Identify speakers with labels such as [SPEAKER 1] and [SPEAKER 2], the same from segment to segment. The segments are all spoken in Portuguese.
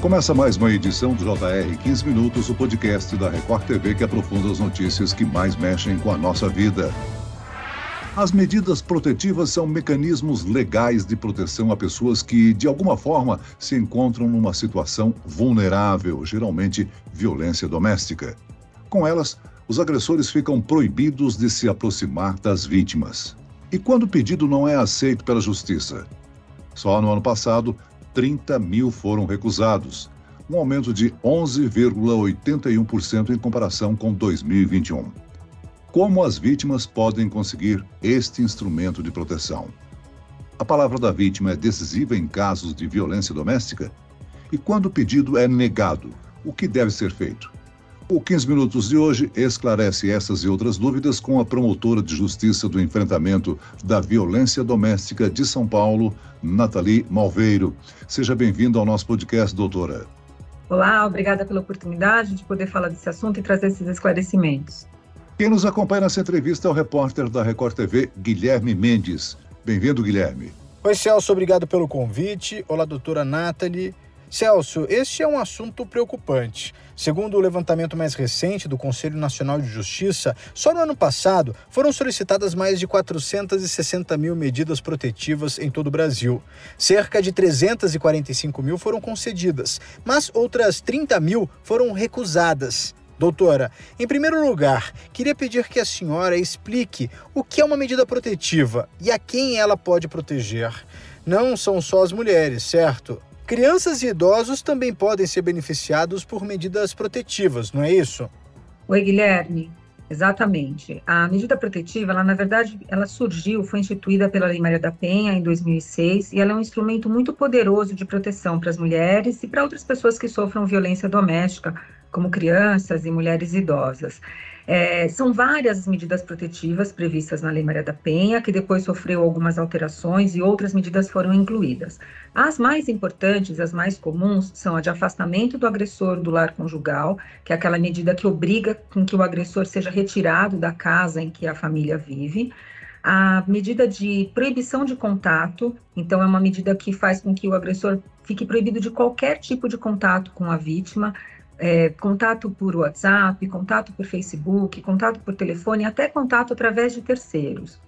[SPEAKER 1] Começa mais uma edição do JR 15 Minutos, o podcast da Record TV que aprofunda as notícias que mais mexem com a nossa vida. As medidas protetivas são mecanismos legais de proteção a pessoas que, de alguma forma, se encontram numa situação vulnerável, geralmente violência doméstica. Com elas, os agressores ficam proibidos de se aproximar das vítimas. E quando o pedido não é aceito pela justiça? Só no ano passado, 30 mil foram recusados, um aumento de 11,81% em comparação com 2021. Como as vítimas podem conseguir este instrumento de proteção? A palavra da vítima é decisiva em casos de violência doméstica? E quando o pedido é negado, o que deve ser feito? O 15 Minutos de hoje esclarece essas e outras dúvidas com a promotora de justiça do enfrentamento da violência doméstica de São Paulo, Nathalie Malveiro. Seja bem-vindo ao nosso podcast, doutora.
[SPEAKER 2] Olá, obrigada pela oportunidade de poder falar desse assunto e trazer esses esclarecimentos.
[SPEAKER 1] Quem nos acompanha nessa entrevista é o repórter da Record TV, Guilherme Mendes. Bem-vindo, Guilherme.
[SPEAKER 3] Oi, Celso, obrigado pelo convite. Olá, doutora Nathalie. Celso, este é um assunto preocupante. Segundo o levantamento mais recente do Conselho Nacional de Justiça, só no ano passado foram solicitadas mais de 460 mil medidas protetivas em todo o Brasil. Cerca de 345 mil foram concedidas, mas outras 30 mil foram recusadas. Doutora, em primeiro lugar, queria pedir que a senhora explique o que é uma medida protetiva e a quem ela pode proteger. Não são só as mulheres, certo? Crianças e idosos também podem ser beneficiados por medidas protetivas, não é isso?
[SPEAKER 2] Oi, Guilherme. Exatamente. A medida protetiva, ela na verdade, ela surgiu, foi instituída pela Lei Maria da Penha em 2006 e ela é um instrumento muito poderoso de proteção para as mulheres e para outras pessoas que sofram violência doméstica, como crianças e mulheres idosas. É, são várias medidas protetivas previstas na Lei Maria da Penha, que depois sofreu algumas alterações e outras medidas foram incluídas. As mais importantes, as mais comuns, são a de afastamento do agressor do lar conjugal, que é aquela medida que obriga com que o agressor seja retirado da casa em que a família vive. A medida de proibição de contato, então, é uma medida que faz com que o agressor fique proibido de qualquer tipo de contato com a vítima, é, contato por WhatsApp, contato por Facebook, contato por telefone, até contato através de terceiros.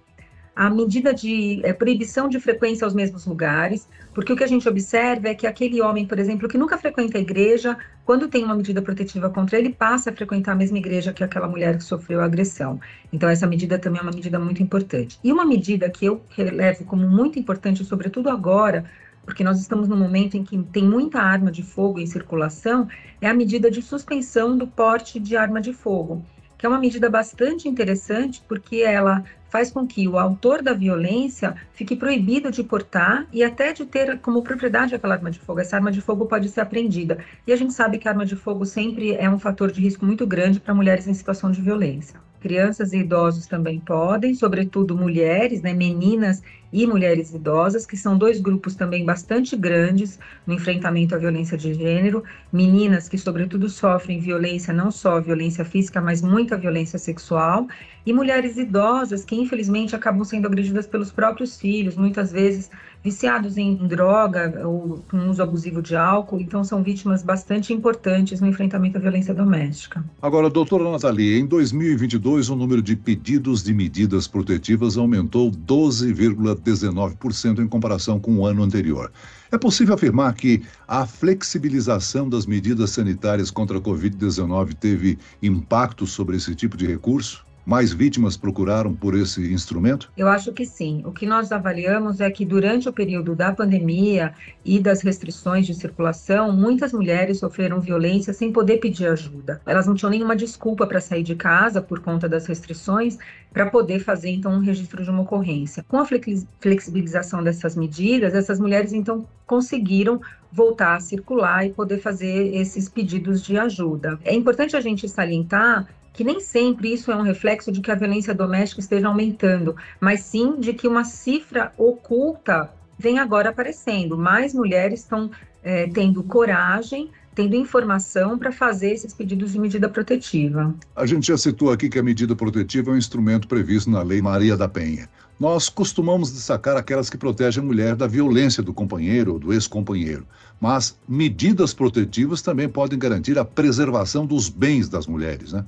[SPEAKER 2] A medida de é, proibição de frequência aos mesmos lugares, porque o que a gente observa é que aquele homem, por exemplo, que nunca frequenta a igreja, quando tem uma medida protetiva contra ele, passa a frequentar a mesma igreja que aquela mulher que sofreu a agressão. Então, essa medida também é uma medida muito importante. E uma medida que eu relevo como muito importante, sobretudo agora, porque nós estamos num momento em que tem muita arma de fogo em circulação, é a medida de suspensão do porte de arma de fogo, que é uma medida bastante interessante porque ela faz com que o autor da violência fique proibido de portar e até de ter como propriedade aquela arma de fogo. Essa arma de fogo pode ser apreendida. E a gente sabe que a arma de fogo sempre é um fator de risco muito grande para mulheres em situação de violência. Crianças e idosos também podem, sobretudo mulheres, né, meninas e mulheres idosas, que são dois grupos também bastante grandes no enfrentamento à violência de gênero. Meninas que, sobretudo, sofrem violência, não só violência física, mas muita violência sexual. E mulheres idosas que, infelizmente, acabam sendo agredidas pelos próprios filhos, muitas vezes viciados em droga ou com uso abusivo de álcool, então são vítimas bastante importantes no enfrentamento à violência doméstica.
[SPEAKER 1] Agora, doutora Nathalie, em 2022 o número de pedidos de medidas protetivas aumentou 12,19% em comparação com o ano anterior. É possível afirmar que a flexibilização das medidas sanitárias contra a Covid-19 teve impacto sobre esse tipo de recurso? Mais vítimas procuraram por esse instrumento?
[SPEAKER 2] Eu acho que sim. O que nós avaliamos é que durante o período da pandemia e das restrições de circulação, muitas mulheres sofreram violência sem poder pedir ajuda. Elas não tinham nenhuma desculpa para sair de casa por conta das restrições para poder fazer então um registro de uma ocorrência. Com a flexibilização dessas medidas, essas mulheres então conseguiram voltar a circular e poder fazer esses pedidos de ajuda. É importante a gente salientar que nem sempre isso é um reflexo de que a violência doméstica esteja aumentando, mas sim de que uma cifra oculta vem agora aparecendo. Mais mulheres estão é, tendo coragem, tendo informação para fazer esses pedidos de medida protetiva.
[SPEAKER 1] A gente já citou aqui que a medida protetiva é um instrumento previsto na Lei Maria da Penha. Nós costumamos destacar aquelas que protegem a mulher da violência do companheiro ou do ex-companheiro, mas medidas protetivas também podem garantir a preservação dos bens das mulheres, né?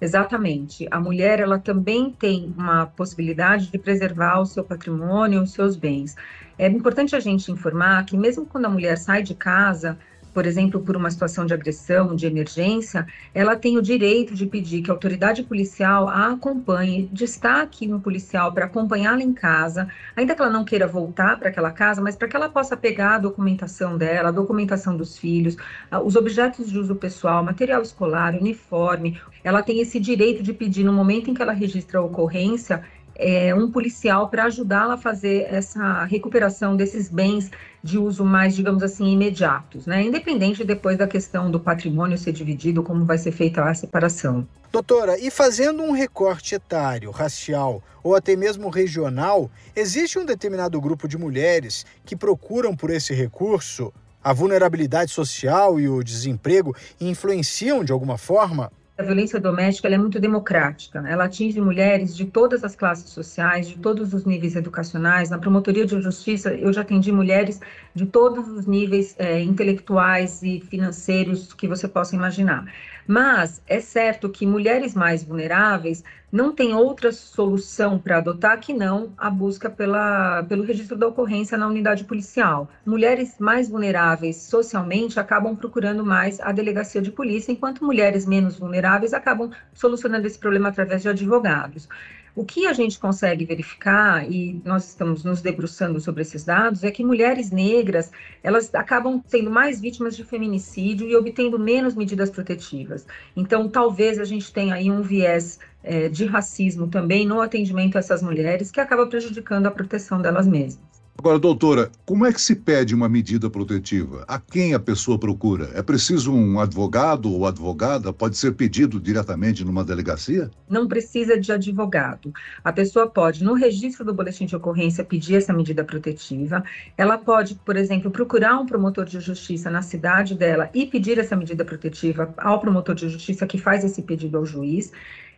[SPEAKER 2] Exatamente. A mulher ela também tem uma possibilidade de preservar o seu patrimônio, os seus bens. É importante a gente informar que mesmo quando a mulher sai de casa, por exemplo, por uma situação de agressão, de emergência, ela tem o direito de pedir que a autoridade policial a acompanhe, destaque no policial para acompanhá-la em casa, ainda que ela não queira voltar para aquela casa, mas para que ela possa pegar a documentação dela, a documentação dos filhos, os objetos de uso pessoal, material escolar, uniforme. Ela tem esse direito de pedir, no momento em que ela registra a ocorrência, é, um policial para ajudá-la a fazer essa recuperação desses bens de uso mais, digamos assim, imediatos, né? Independente depois da questão do patrimônio ser dividido, como vai ser feita a separação.
[SPEAKER 3] Doutora, e fazendo um recorte etário, racial ou até mesmo regional, existe um determinado grupo de mulheres que procuram por esse recurso? A vulnerabilidade social e o desemprego influenciam de alguma forma?
[SPEAKER 2] A violência doméstica é muito democrática. Ela atinge mulheres de todas as classes sociais, de todos os níveis educacionais. Na promotoria de justiça, eu já atendi mulheres de todos os níveis é, intelectuais e financeiros que você possa imaginar. Mas é certo que mulheres mais vulneráveis não têm outra solução para adotar que não a busca pela, pelo registro da ocorrência na unidade policial. Mulheres mais vulneráveis socialmente acabam procurando mais a delegacia de polícia, enquanto mulheres menos vulneráveis acabam solucionando esse problema através de advogados. O que a gente consegue verificar, e nós estamos nos debruçando sobre esses dados, é que mulheres negras, elas acabam sendo mais vítimas de feminicídio e obtendo menos medidas protetivas. Então, talvez a gente tenha aí um viés é, de racismo também no atendimento a essas mulheres, que acaba prejudicando a proteção delas mesmas.
[SPEAKER 1] Agora, doutora, como é que se pede uma medida protetiva? A quem a pessoa procura? É preciso um advogado ou advogada? Pode ser pedido diretamente numa delegacia?
[SPEAKER 2] Não precisa de advogado. A pessoa pode, no registro do boletim de ocorrência, pedir essa medida protetiva. Ela pode, por exemplo, procurar um promotor de justiça na cidade dela e pedir essa medida protetiva ao promotor de justiça que faz esse pedido ao juiz.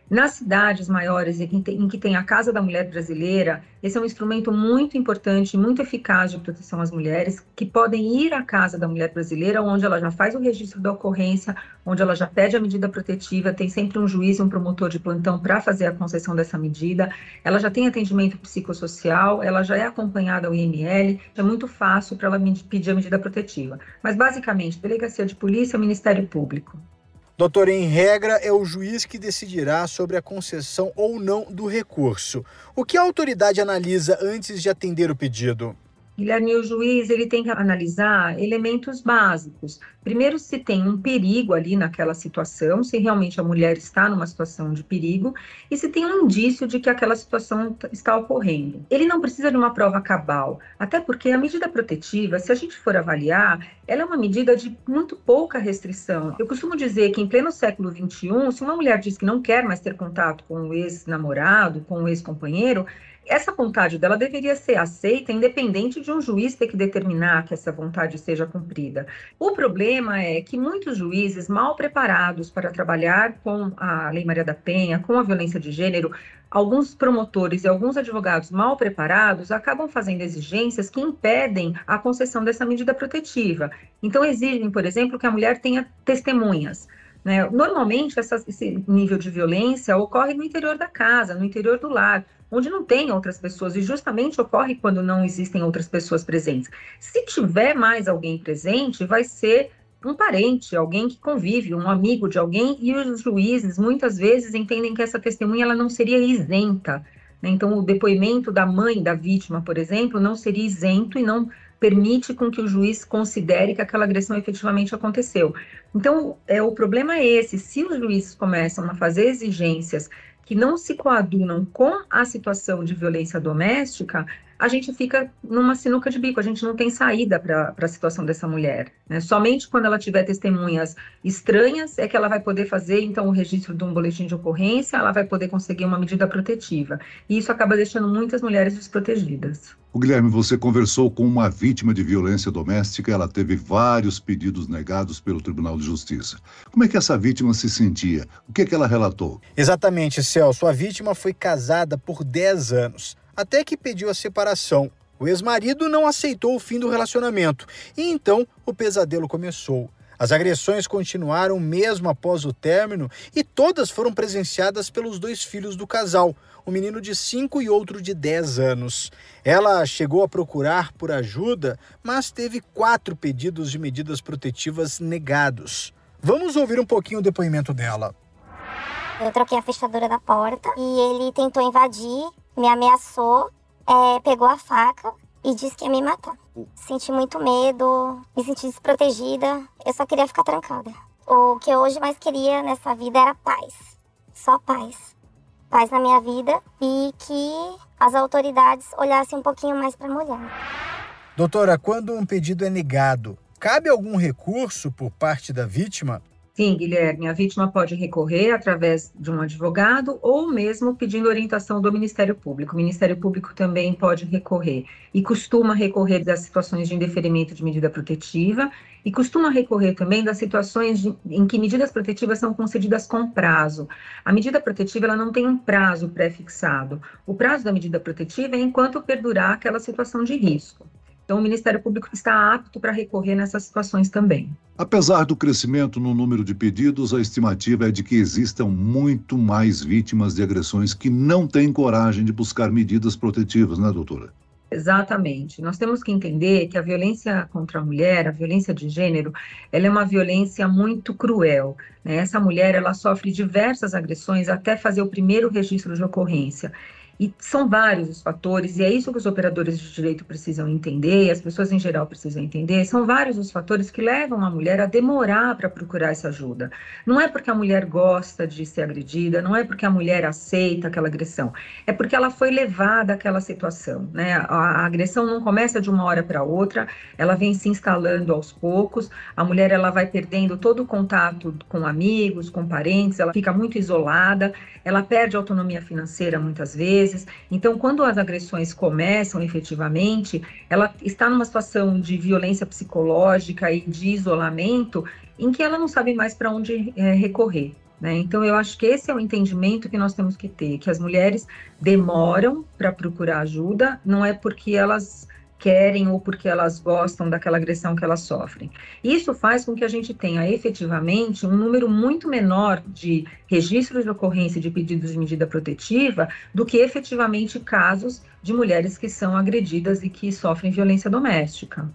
[SPEAKER 2] Nas cidades maiores em que tem a Casa da Mulher Brasileira, esse é um instrumento muito importante, muito eficaz de proteção às mulheres, que podem ir à Casa da Mulher Brasileira, onde ela já faz o registro da ocorrência, onde ela já pede a medida protetiva, tem sempre um juiz e um promotor de plantão para fazer a concessão dessa medida, ela já tem atendimento psicossocial, ela já é acompanhada ao IML, é muito fácil para ela pedir a medida protetiva. Mas, basicamente, Delegacia de Polícia, Ministério Público.
[SPEAKER 3] Doutor, em regra, é o juiz que decidirá sobre a concessão ou não do recurso. O que a autoridade analisa antes de atender o pedido?
[SPEAKER 2] Guilherme, o juiz ele tem que analisar elementos básicos. Primeiro, se tem um perigo ali naquela situação, se realmente a mulher está numa situação de perigo, e se tem um indício de que aquela situação está ocorrendo. Ele não precisa de uma prova cabal, até porque a medida protetiva, se a gente for avaliar, ela é uma medida de muito pouca restrição. Eu costumo dizer que em pleno século XXI, se uma mulher diz que não quer mais ter contato com o ex-namorado, com o ex-companheiro, essa vontade dela deveria ser aceita, independente de um juiz ter que determinar que essa vontade seja cumprida. O problema é que muitos juízes mal preparados para trabalhar com a Lei Maria da Penha, com a violência de gênero, alguns promotores e alguns advogados mal preparados acabam fazendo exigências que impedem a concessão dessa medida protetiva. Então, exigem, por exemplo, que a mulher tenha testemunhas. Né? Normalmente, essa, esse nível de violência ocorre no interior da casa, no interior do lar onde não tem outras pessoas, e justamente ocorre quando não existem outras pessoas presentes. Se tiver mais alguém presente, vai ser um parente, alguém que convive, um amigo de alguém, e os juízes muitas vezes entendem que essa testemunha ela não seria isenta. Né? Então, o depoimento da mãe da vítima, por exemplo, não seria isento e não permite com que o juiz considere que aquela agressão efetivamente aconteceu. Então, é, o problema é esse: se os juízes começam a fazer exigências que não se coadunam com a situação de violência doméstica, a gente fica numa sinuca de bico, a gente não tem saída para a situação dessa mulher. Né? Somente quando ela tiver testemunhas estranhas é que ela vai poder fazer, então, o registro de um boletim de ocorrência, ela vai poder conseguir uma medida protetiva. E isso acaba deixando muitas mulheres desprotegidas.
[SPEAKER 1] O Guilherme, você conversou com uma vítima de violência doméstica, ela teve vários pedidos negados pelo Tribunal de Justiça. Como é que essa vítima se sentia? O que é que ela relatou?
[SPEAKER 3] Exatamente, Celso. A vítima foi casada por 10 anos. Até que pediu a separação. O ex-marido não aceitou o fim do relacionamento e então o pesadelo começou. As agressões continuaram mesmo após o término e todas foram presenciadas pelos dois filhos do casal, um menino de 5 e outro de 10 anos. Ela chegou a procurar por ajuda, mas teve quatro pedidos de medidas protetivas negados. Vamos ouvir um pouquinho o depoimento dela.
[SPEAKER 4] Eu troquei a fechadura da porta e ele tentou invadir, me ameaçou é, pegou a faca e disse que ia me matar. Senti muito medo, me senti desprotegida, eu só queria ficar trancada. O que eu hoje mais queria nessa vida era paz, só paz. Paz na minha vida e que as autoridades olhassem um pouquinho mais para a mulher.
[SPEAKER 3] Doutora, quando um pedido é negado, cabe algum recurso por parte da vítima?
[SPEAKER 2] Sim, Guilherme, a vítima pode recorrer através de um advogado ou mesmo pedindo orientação do Ministério Público. O Ministério Público também pode recorrer e costuma recorrer das situações de indeferimento de medida protetiva e costuma recorrer também das situações de, em que medidas protetivas são concedidas com prazo. A medida protetiva ela não tem um prazo pré-fixado. O prazo da medida protetiva é enquanto perdurar aquela situação de risco. Então, o Ministério Público está apto para recorrer nessas situações também.
[SPEAKER 1] Apesar do crescimento no número de pedidos, a estimativa é de que existam muito mais vítimas de agressões que não têm coragem de buscar medidas protetivas, né, doutora?
[SPEAKER 2] Exatamente. Nós temos que entender que a violência contra a mulher, a violência de gênero, ela é uma violência muito cruel. Né? Essa mulher, ela sofre diversas agressões até fazer o primeiro registro de ocorrência. E são vários os fatores, e é isso que os operadores de direito precisam entender, e as pessoas em geral precisam entender. São vários os fatores que levam a mulher a demorar para procurar essa ajuda. Não é porque a mulher gosta de ser agredida, não é porque a mulher aceita aquela agressão, é porque ela foi levada àquela situação. Né? A, a agressão não começa de uma hora para outra, ela vem se instalando aos poucos, a mulher ela vai perdendo todo o contato com amigos, com parentes, ela fica muito isolada, ela perde autonomia financeira muitas vezes Então, quando as agressões começam efetivamente, ela está numa situação de violência psicológica e de isolamento em que ela não sabe mais para onde é, recorrer. Né? Então, eu acho que esse é o entendimento que nós temos que ter, que as mulheres demoram para procurar ajuda, não é porque elas querem ou porque elas gostam daquela agressão que elas sofrem. Isso faz com que a gente tenha efetivamente um número muito menor de registros de ocorrência de pedidos de medida protetiva do que efetivamente casos de mulheres que são agredidas e que sofrem violência doméstica.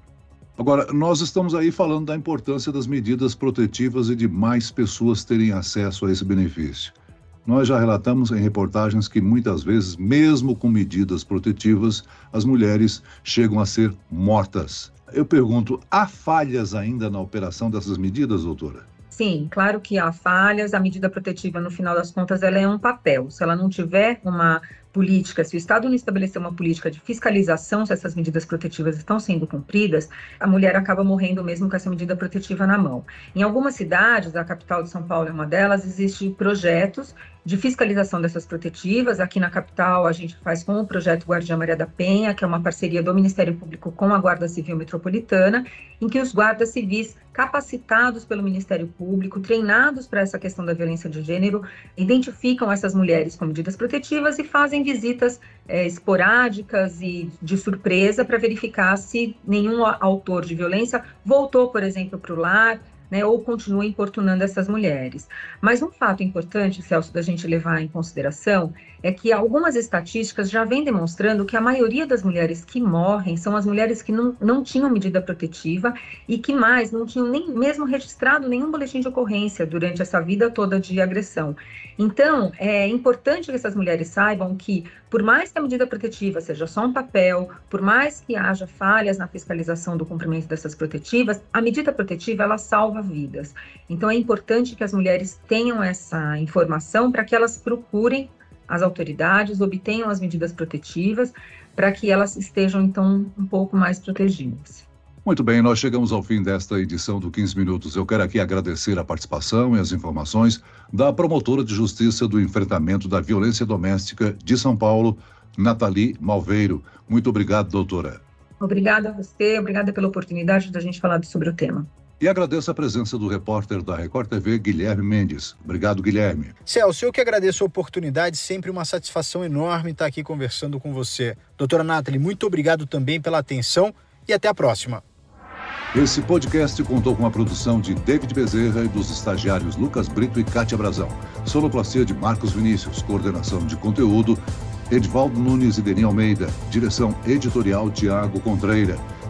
[SPEAKER 1] Agora, nós estamos aí falando da importância das medidas protetivas e de mais pessoas terem acesso a esse benefício. Nós já relatamos em reportagens que muitas vezes, mesmo com medidas protetivas, as mulheres chegam a ser mortas. Eu pergunto, há falhas ainda na operação dessas medidas, doutora?
[SPEAKER 2] Sim, claro que há falhas. A medida protetiva, no final das contas, ela é um papel. Se ela não tiver uma política, se o Estado não estabelecer uma política de fiscalização se essas medidas protetivas estão sendo cumpridas, a mulher acaba morrendo mesmo com essa medida protetiva na mão. Em algumas cidades, a capital de São Paulo é uma delas, existem projetos de fiscalização dessas protetivas. Aqui na capital, a gente faz com o projeto Guardiã Maria da Penha, que é uma parceria do Ministério Público com a Guarda Civil Metropolitana, em que os guardas civis capacitados pelo Ministério Público, treinados para essa questão da violência de gênero, identificam essas mulheres com medidas protetivas e fazem visitas é, esporádicas e de surpresa para verificar se nenhum autor de violência voltou, por exemplo, para o lar, né, ou continua importunando essas mulheres. Mas um fato importante, Celso, da gente levar em consideração é que algumas estatísticas já vêm demonstrando que a maioria das mulheres que morrem são as mulheres que não, não tinham medida protetiva e que mais não tinham nem mesmo registrado nenhum boletim de ocorrência durante essa vida toda de agressão. Então, é importante que essas mulheres saibam que, por mais que a medida protetiva seja só um papel, por mais que haja falhas na fiscalização do cumprimento dessas protetivas, a medida protetiva ela salva vidas. Então, é importante que as mulheres tenham essa informação para que elas procurem as autoridades, obtenham as medidas protetivas para que elas estejam, então, um pouco mais protegidas.
[SPEAKER 1] Muito bem, nós chegamos ao fim desta edição do 15 Minutos. Eu quero aqui agradecer a participação e as informações da promotora de justiça do enfrentamento da violência doméstica de São Paulo, Nathalie Malveiro. Muito obrigado, doutora.
[SPEAKER 2] Obrigada a você, obrigada pela oportunidade da gente falar sobre o tema.
[SPEAKER 1] E agradeço a presença do repórter da Record TV, Guilherme Mendes. Obrigado, Guilherme.
[SPEAKER 3] Celso, eu que agradeço a oportunidade, sempre uma satisfação enorme estar aqui conversando com você. Doutora Nathalie, muito obrigado também pela atenção e até a próxima.
[SPEAKER 1] Esse podcast contou com a produção de David Bezerra e dos estagiários Lucas Brito e Kátia Brazão. Sonoplastia de Marcos Vinícius, coordenação de conteúdo Edvaldo Nunes e Denis Almeida, direção editorial Tiago Contreira,